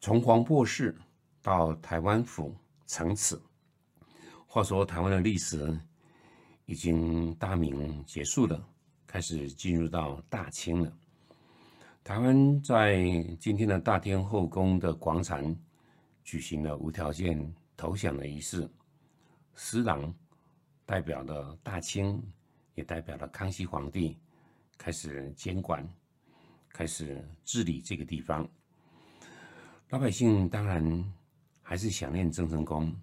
从黄博士到台湾府城此，话说台湾的历史已经大明结束了，开始进入到大清了。台湾在今天的大天后宫的广场举行了无条件投降的仪式，施琅代表了大清，也代表了康熙皇帝，开始监管，开始治理这个地方。老百姓当然还是想念郑成功，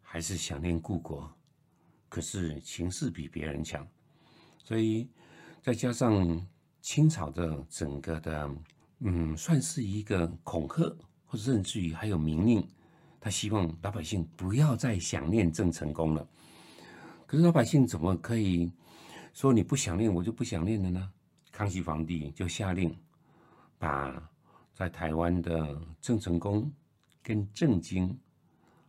还是想念故国，可是情势比别人强，所以再加上清朝的整个的，嗯，算是一个恐吓，或者甚至于还有明令，他希望老百姓不要再想念郑成功了。可是老百姓怎么可以说你不想念我就不想念了呢？康熙皇帝就下令把。在台湾的郑成功、跟郑经，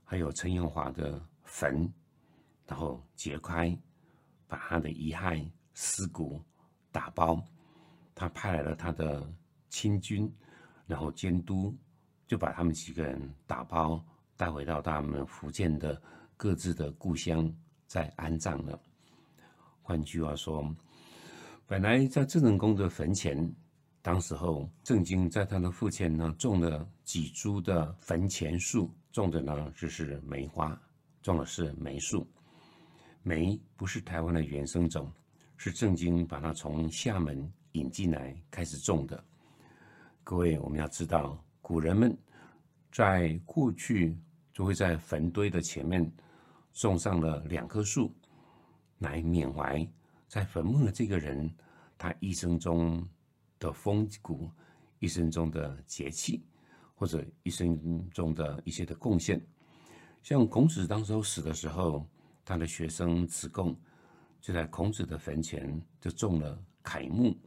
还有陈永华的坟，然后揭开，把他的遗骸尸骨打包，他派来了他的亲军，然后监督，就把他们几个人打包带回到他们福建的各自的故乡，再安葬了。换句话说，本来在郑成功的坟前。当时候，郑经在他的父亲呢种了几株的坟前树，种的呢就是梅花，种的是梅树。梅不是台湾的原生种，是郑经把它从厦门引进来开始种的。各位，我们要知道，古人们在过去就会在坟堆的前面种上了两棵树，来缅怀在坟墓的这个人，他一生中。的风骨，一生中的节气，或者一生中的一些的贡献，像孔子当时候死的时候，他的学生子贡就在孔子的坟前就种了楷木。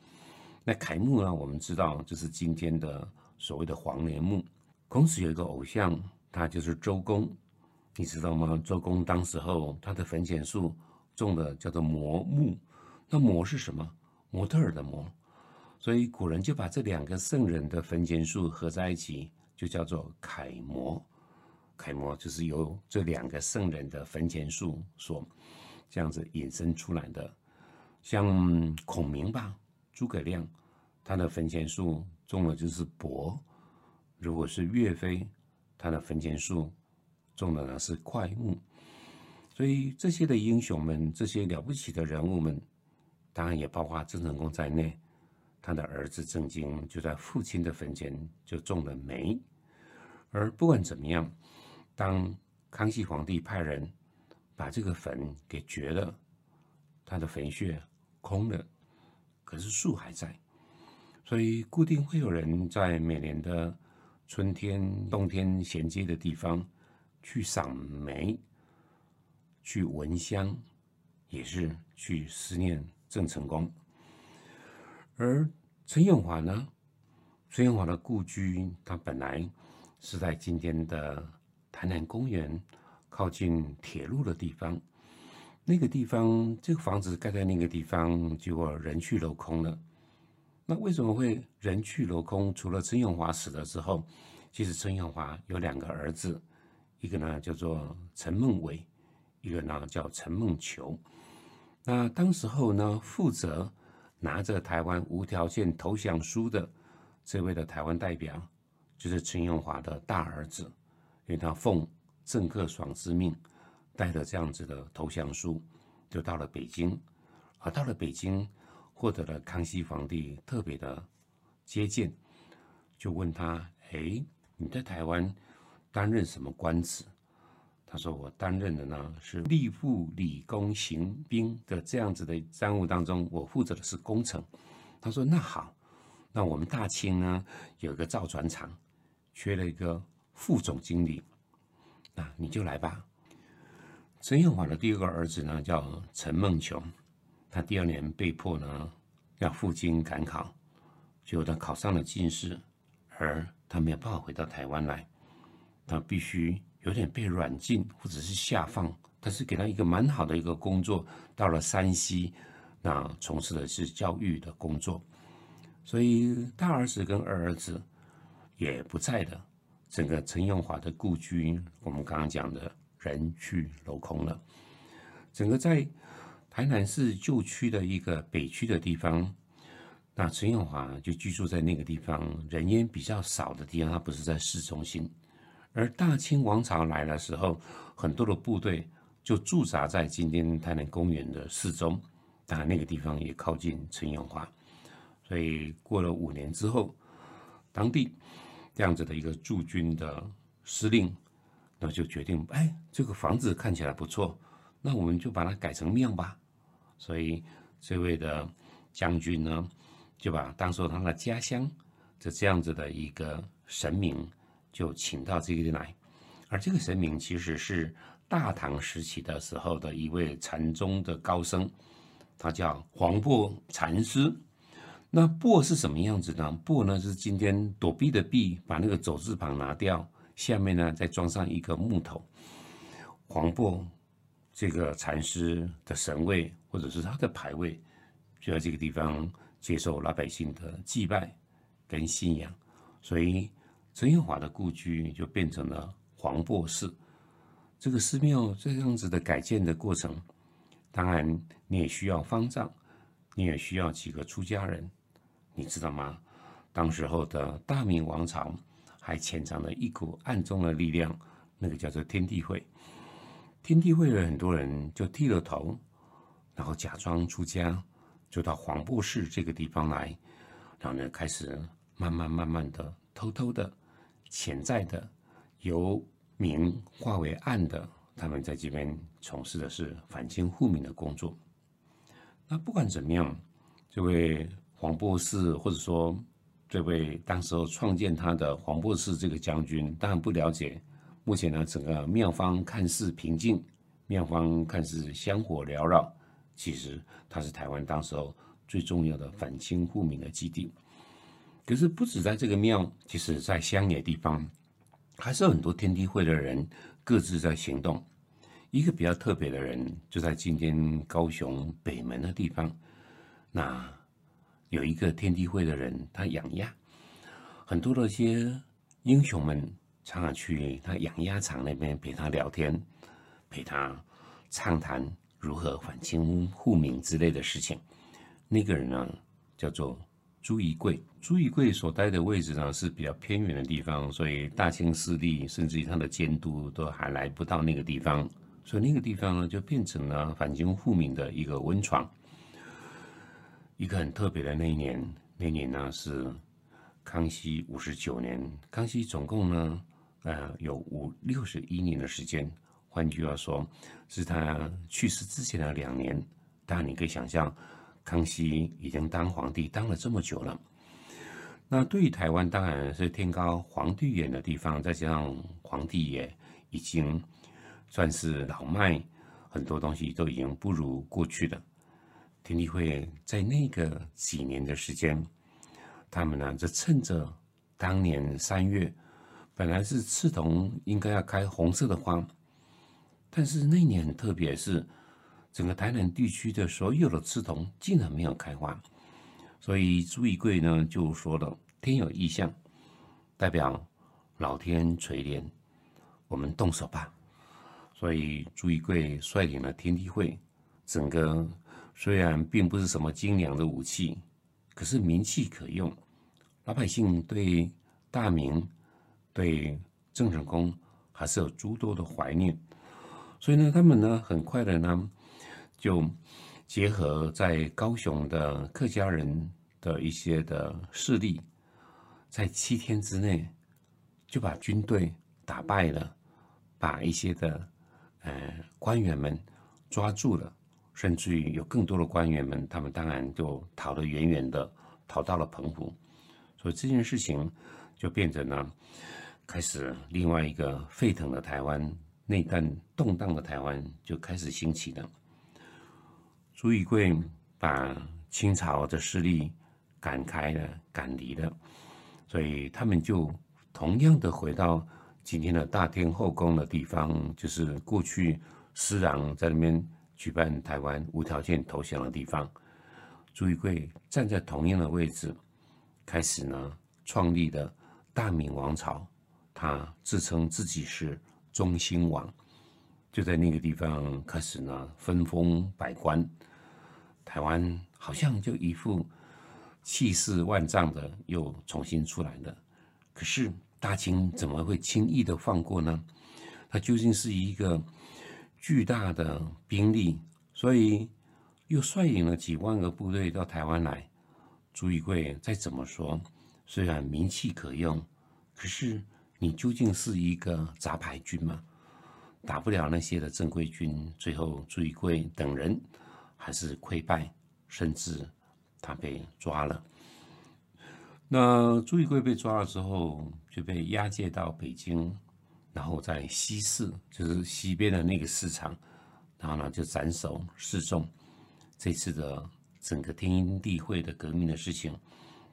那楷木呢，我们知道就是今天的所谓的黄连木。孔子有一个偶像，他就是周公，你知道吗？周公当时候他的坟前树种的叫做摩木，那摩是什么？模特儿的模。所以古人就把这两个圣人的坟前树合在一起，就叫做楷模。楷模就是由这两个圣人的坟前树所这样子引申出来的。像孔明吧，诸葛亮，他的坟前树种的就是柏；如果是岳飞，他的坟前树种的呢是快木。所以这些的英雄们，这些了不起的人物们，当然也包括郑成功在内。他的儿子郑经就在父亲的坟前就种了梅，而不管怎么样，当康熙皇帝派人把这个坟给掘了，他的坟穴空了，可是树还在，所以固定会有人在每年的春天、冬天衔接的地方去赏梅，去闻香，也是去思念郑成功。而陈永华呢？陈永华的故居，他本来是在今天的台南公园靠近铁路的地方。那个地方，这个房子盖在那个地方，结果人去楼空了。那为什么会人去楼空？除了陈永华死了之后，其实陈永华有两个儿子，一个呢叫做陈梦伟，一个呢叫陈梦球。那当时候呢，负责。拿着台湾无条件投降书的这位的台湾代表，就是陈永华的大儿子，因为他奉郑克爽之命，带着这样子的投降书，就到了北京，而到了北京，获得了康熙皇帝特别的接见，就问他：哎，你在台湾担任什么官职？他说：“我担任的呢是吏部理工行兵的这样子的商务当中，我负责的是工程。”他说：“那好，那我们大清呢有一个造船厂，缺了一个副总经理，那你就来吧。陈永华的第二个儿子呢叫陈梦琼，他第二年被迫呢要赴京赶考，结果他考上了进士，而他没有办法回到台湾来，他必须有点被软禁或者是下放，但是给他一个蛮好的一个工作，到了山西，那从事的是教育的工作，所以大儿子跟二儿子也不在的，整个陈永华的故居，我们刚刚讲的。人去楼空了，整个在台南市旧区的一个北区的地方，那陈永华就居住在那个地方，人烟比较少的地方，他不是在市中心。而大清王朝来的时候，很多的部队就驻扎在今天台南公园的四周，当然那个地方也靠近陈永华，所以过了五年之后，当地这样子的一个驻军的司令。那就决定，哎，这个房子看起来不错，那我们就把它改成庙吧。所以这位的将军呢，就把当做他的家乡的这样子的一个神明，就请到这里来。而这个神明其实是大唐时期的时候的一位禅宗的高僧，他叫黄檗禅师。那檗是什么样子呢？檗呢是今天躲避的避，把那个走字旁拿掉。下面呢，再装上一个木头，黄檗这个禅师的神位，或者是他的牌位，就在这个地方接受老百姓的祭拜跟信仰，所以陈永华的故居就变成了黄檗寺。这个寺庙这样子的改建的过程，当然你也需要方丈，你也需要几个出家人，你知道吗？当时候的大明王朝。还潜藏了一股暗中的力量，那个叫做天地会。天地会的很多人就剃了头，然后假装出家，就到黄檗寺这个地方来，然后呢开始慢慢慢慢的、偷偷的、潜在的，由明化为暗的，他们在这边从事的是反清复明的工作。那不管怎么样，这位黄博士或者说。这位当时候创建他的黄博士这个将军，当然不了解。目前呢，整个庙方看似平静，庙方看似香火缭绕，其实它是台湾当时候最重要的反清复明的基地。可是不止在这个庙，其实在乡野地方，还是很多天地会的人各自在行动。一个比较特别的人，就在今天高雄北门的地方，那。有一个天地会的人，他养鸭，很多的些英雄们常常去他养鸭场那边陪他聊天，陪他畅谈如何反清复明之类的事情。那个人呢，叫做朱一贵。朱一贵所待的位置呢是比较偏远的地方，所以大清势力甚至于他的监督都还来不到那个地方，所以那个地方呢就变成了反清复明的一个温床。一个很特别的那一年，那年呢是康熙五十九年。康熙总共呢，呃，有五六十一年的时间。换句话说，是他去世之前的两年。当然，你可以想象，康熙已经当皇帝当了这么久了。那对于台湾，当然是天高皇帝远的地方，再加上皇帝也已经算是老迈，很多东西都已经不如过去的。天地会在那个几年的时间，他们呢就趁着当年三月，本来是赤桐应该要开红色的花，但是那年很特别，是整个台南地区的所有的刺桐竟然没有开花，所以朱一贵呢就说了：“天有异象，代表老天垂怜，我们动手吧。”所以朱一贵率领了天地会，整个。虽然并不是什么精良的武器，可是名器可用。老百姓对大明、对郑成功还是有诸多的怀念，所以呢，他们呢很快的呢就结合在高雄的客家人的一些的势力，在七天之内就把军队打败了，把一些的呃官员们抓住了。甚至于有更多的官员们，他们当然就逃得远远的，逃到了澎湖。所以这件事情就变成了开始另外一个沸腾的台湾、内战动荡的台湾就开始兴起了。朱一贵把清朝的势力赶开了、赶离了，所以他们就同样的回到今天的大天后宫的地方，就是过去施琅在那边举办台湾无条件投降的地方。朱一贵站在同样的位置，开始呢创立的大明王朝，他自称自己是中兴王。就在那个地方开始呢，分封百官，台湾好像就一副气势万丈的又重新出来了。可是大清怎么会轻易的放过呢？他究竟是一个巨大的兵力，所以又率领了几万个部队到台湾来。朱一贵再怎么说，虽然名气可用，可是你究竟是一个杂牌军吗？打不了那些的正规军，最后朱一贵等人还是溃败，甚至他被抓了。那朱一贵被抓了之后，就被押解到北京，然后在西市，就是西边的那个市场，然后呢就斩首示众。这次的整个天鹰地会的革命的事情，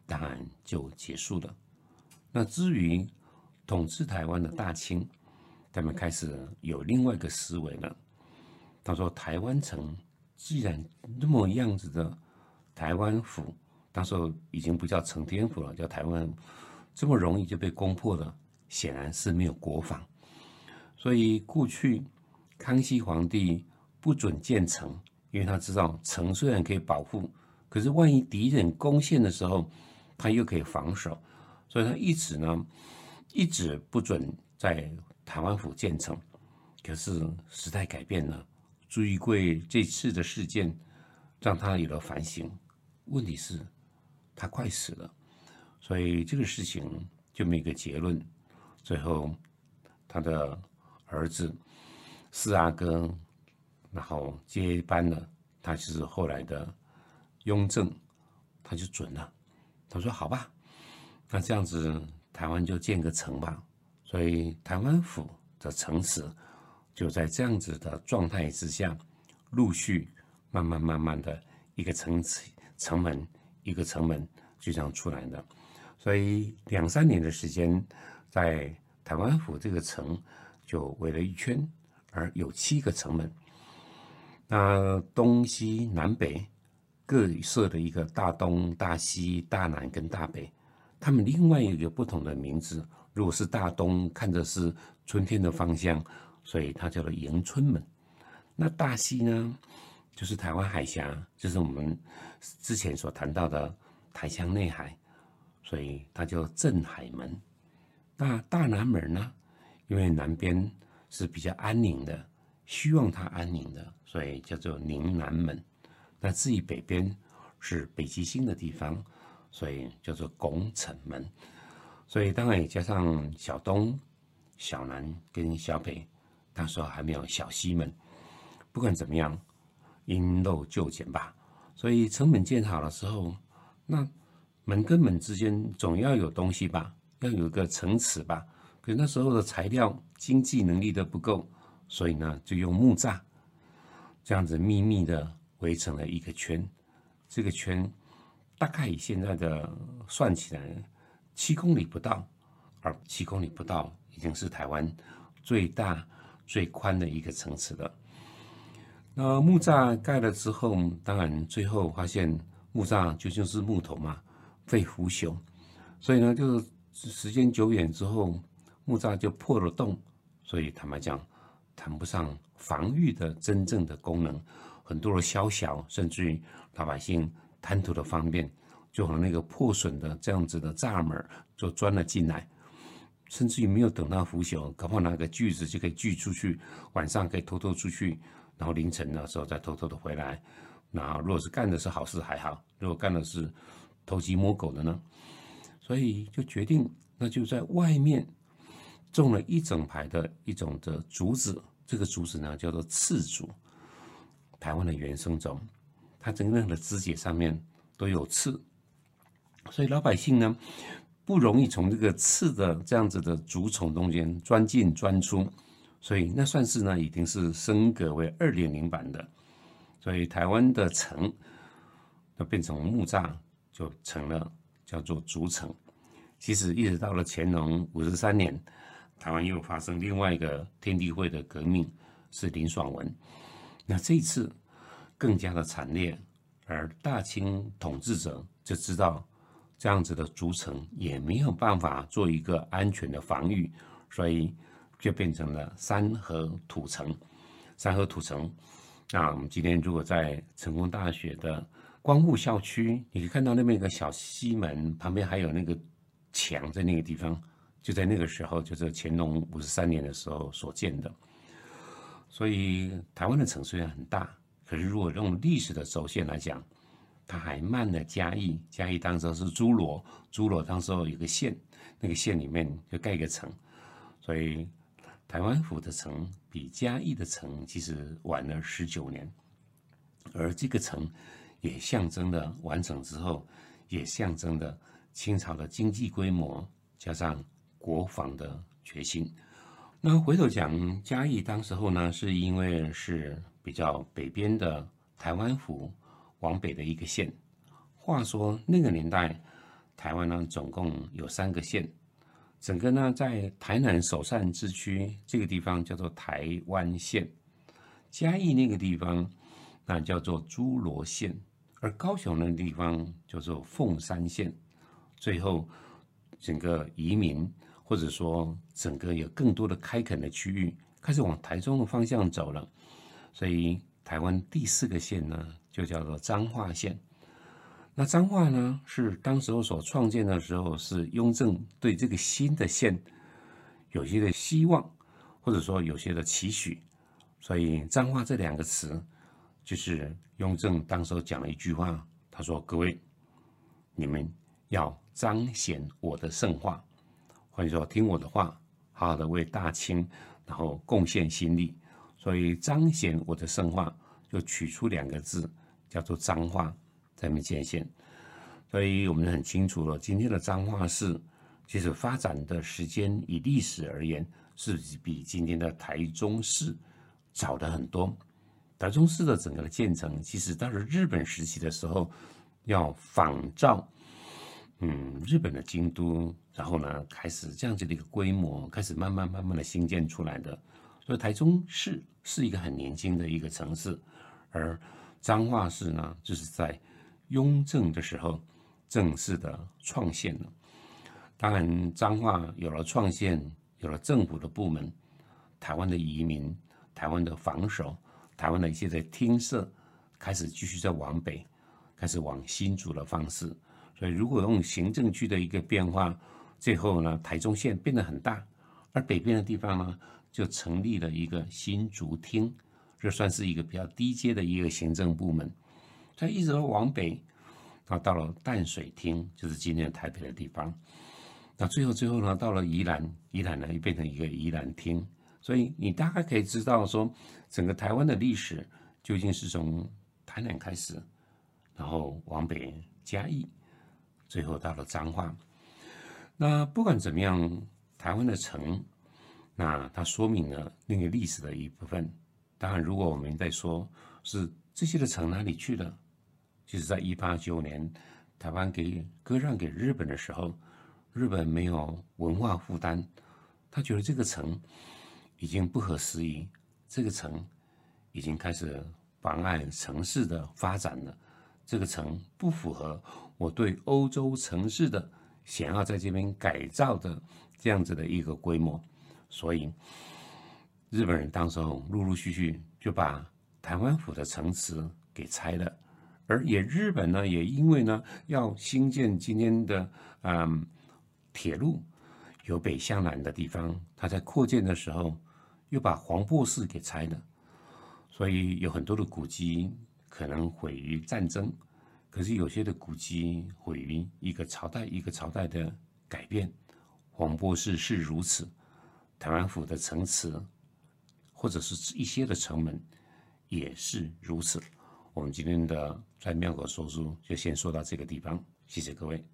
当然就结束了。那至于统治台湾的大清。他们开始有另外一个思维了。他说：“台湾城既然那么样子的台湾府，那时候已经不叫承天府了，叫台湾，这么容易就被攻破了，显然是没有国防。所以过去康熙皇帝不准建城，因为他知道城虽然可以保护，可是万一敌人攻陷的时候，他又可以防守，所以他一直呢，一直不准在。”台湾府建成，可是时代改变了。朱一贵这次的事件让他有了反省。问题是，他快死了，所以这个事情就没个结论。最后，他的儿子四阿哥，然后接班了，他就是后来的雍正，他就准了。他说：“好吧，那这样子台湾就建个城吧。”所以台湾府的城池就在这样子的状态之下，陆续慢慢慢慢的一个城池城门一个城门就这样出来的。所以两三年的时间，在台湾府这个城就围了一圈，而有七个城门。那东西南北各设的一个大东、大西、大南跟大北，他们另外一个不同的名字。如果是大东，看着是春天的方向，所以它叫做迎春门。那大西呢，就是台湾海峡，就是我们之前所谈到的台江内海，所以它叫镇海门。那大南门呢，因为南边是比较安宁的，希望它安宁的，所以叫做宁南门。那至于北边是北极星的地方，所以叫做拱辰门。所以当然也加上小东、小南跟小北，那时候还没有小西门。不管怎么样，因陋就简吧。所以城门建好的时候，那门跟门之间总要有东西吧，要有一个城池吧。可那时候的材料、经济能力都不够，所以呢，就用木栅这样子秘密的围成了一个圈。这个圈大概以现在的算起来。七公里不到，而七公里不到已经是台湾最大最宽的一个城池了。那木栅盖了之后，当然最后发现木栅究竟是木头嘛，会腐朽，所以呢，就时间久远之后，木栅就破了洞，所以坦白讲，谈不上防御的真正的功能，很多的宵小，甚至于老百姓贪图的方便。就和那个破损的这样子的栅门就钻了进来，甚至于没有等到腐朽，搞不好拿个锯子就可以锯出去，晚上可以偷偷出去，然后凌晨的时候再偷偷的回来。那如果是干的是好事还好，如果干的是偷鸡摸狗的呢？所以就决定那就在外面种了一整排的一种的竹子，这个竹子呢叫做刺竹，台湾的原生种，它整个的枝节上面都有刺。所以老百姓呢不容易从这个刺的这样子的竹丛中间钻进钻出，所以那算是呢已经是升格为二点零版的。所以台湾的城，那变成木栅，就成了叫做竹城。其实一直到了乾隆五十三年，台湾又发生另外一个天地会的革命，是林爽文。那这一次更加的惨烈，而大清统治者就知道这样子的竹城也没有办法做一个安全的防御，所以就变成了三河土城。三河土城。那我们今天如果在成功大学的光复校区，你可以看到那边有个小西门，旁边还有那个墙，在那个地方，就在那个时候，就是乾隆五十三年的时候所建的。所以台湾的城虽然很大，可是如果用历史的轴线来讲，它还慢了嘉义。嘉义当时是诸罗，诸罗当时候有个县，那个县里面就盖一个城，所以。台湾府的城比嘉义的城其实晚了十九年，而这个城也象征了完成之后，也象征了清朝的经济规模加上国防的决心。那回头讲嘉义当时候呢，是因为是比较北边的台湾府往北的一个县。话说那个年代，台湾呢总共有三个县。整个呢，在台南首善之区这个地方叫做台湾县，嘉义那个地方那叫做诸罗县，而高雄那个地方叫做凤山县。最后，整个移民或者说整个有更多的开垦的区域开始往台中的方向走了，所以台湾第四个县呢就叫做彰化县。那彰化呢，是当时候所创建的时候，是雍正对这个新的县有些的希望，或者说有些的期许，所以彰化这两个词，就是雍正当时候讲了一句话，他说：“各位，你们要彰显我的圣化，或者说听我的话，好好的为大清，然后贡献心力。所以彰显我的圣化，就取出两个字，叫做彰化。”在面界限，所以我们很清楚了。今天的彰化市，其实发展的时间以历史而言，是比今天的台中市早的很多。台中市的整个的建成，其实到了日本时期的时候，要仿照嗯日本的京都，然后呢开始这样子的一个规模，开始慢慢慢慢的兴建出来的。所以台中市是一个很年轻的一个城市，而彰化市呢，就是在。雍正的时候，正式的创建了。当然，彰化有了创建，有了政府的部门，台湾的移民、台湾的防守、台湾的一些的厅社，开始继续在往北，开始往新竹的方式。所以，如果用行政区的一个变化，最后呢，台中县变得很大，而北边的地方呢，就成立了一个新竹厅，就算是一个比较低阶的一个行政部门。它一直往北，然后到了淡水厅，就是今天台北的地方。那最后最后呢，到了宜兰，宜兰呢又变成一个宜兰厅。所以你大概可以知道说，整个台湾的历史究竟是从台南开始，然后往北嘉义，最后到了彰化。那不管怎么样，台湾的城，那它说明了那个历史的一部分。当然，如果我们在说是这些的城哪里去了？就是在一八九年，台湾给割让给日本的时候，日本没有文化负担，他觉得这个城已经不合时宜，这个城已经开始妨碍城市的发展了，这个城不符合我对欧洲城市的想要在这边改造的这样子的一个规模，所以日本人当时候陆陆续续就把台湾府的城池给拆了。而也日本呢，也因为呢要兴建今天的嗯铁路，由北向南的地方，它在扩建的时候，又把黄柏寺给拆了，所以有很多的古迹可能毁于战争，可是有些的古迹毁于一个朝代一个朝代的改变。黄柏寺是如此，台湾府的城池或者是一些的城门也是如此。我们今天的在庙口说书就先说到这个地方，谢谢各位。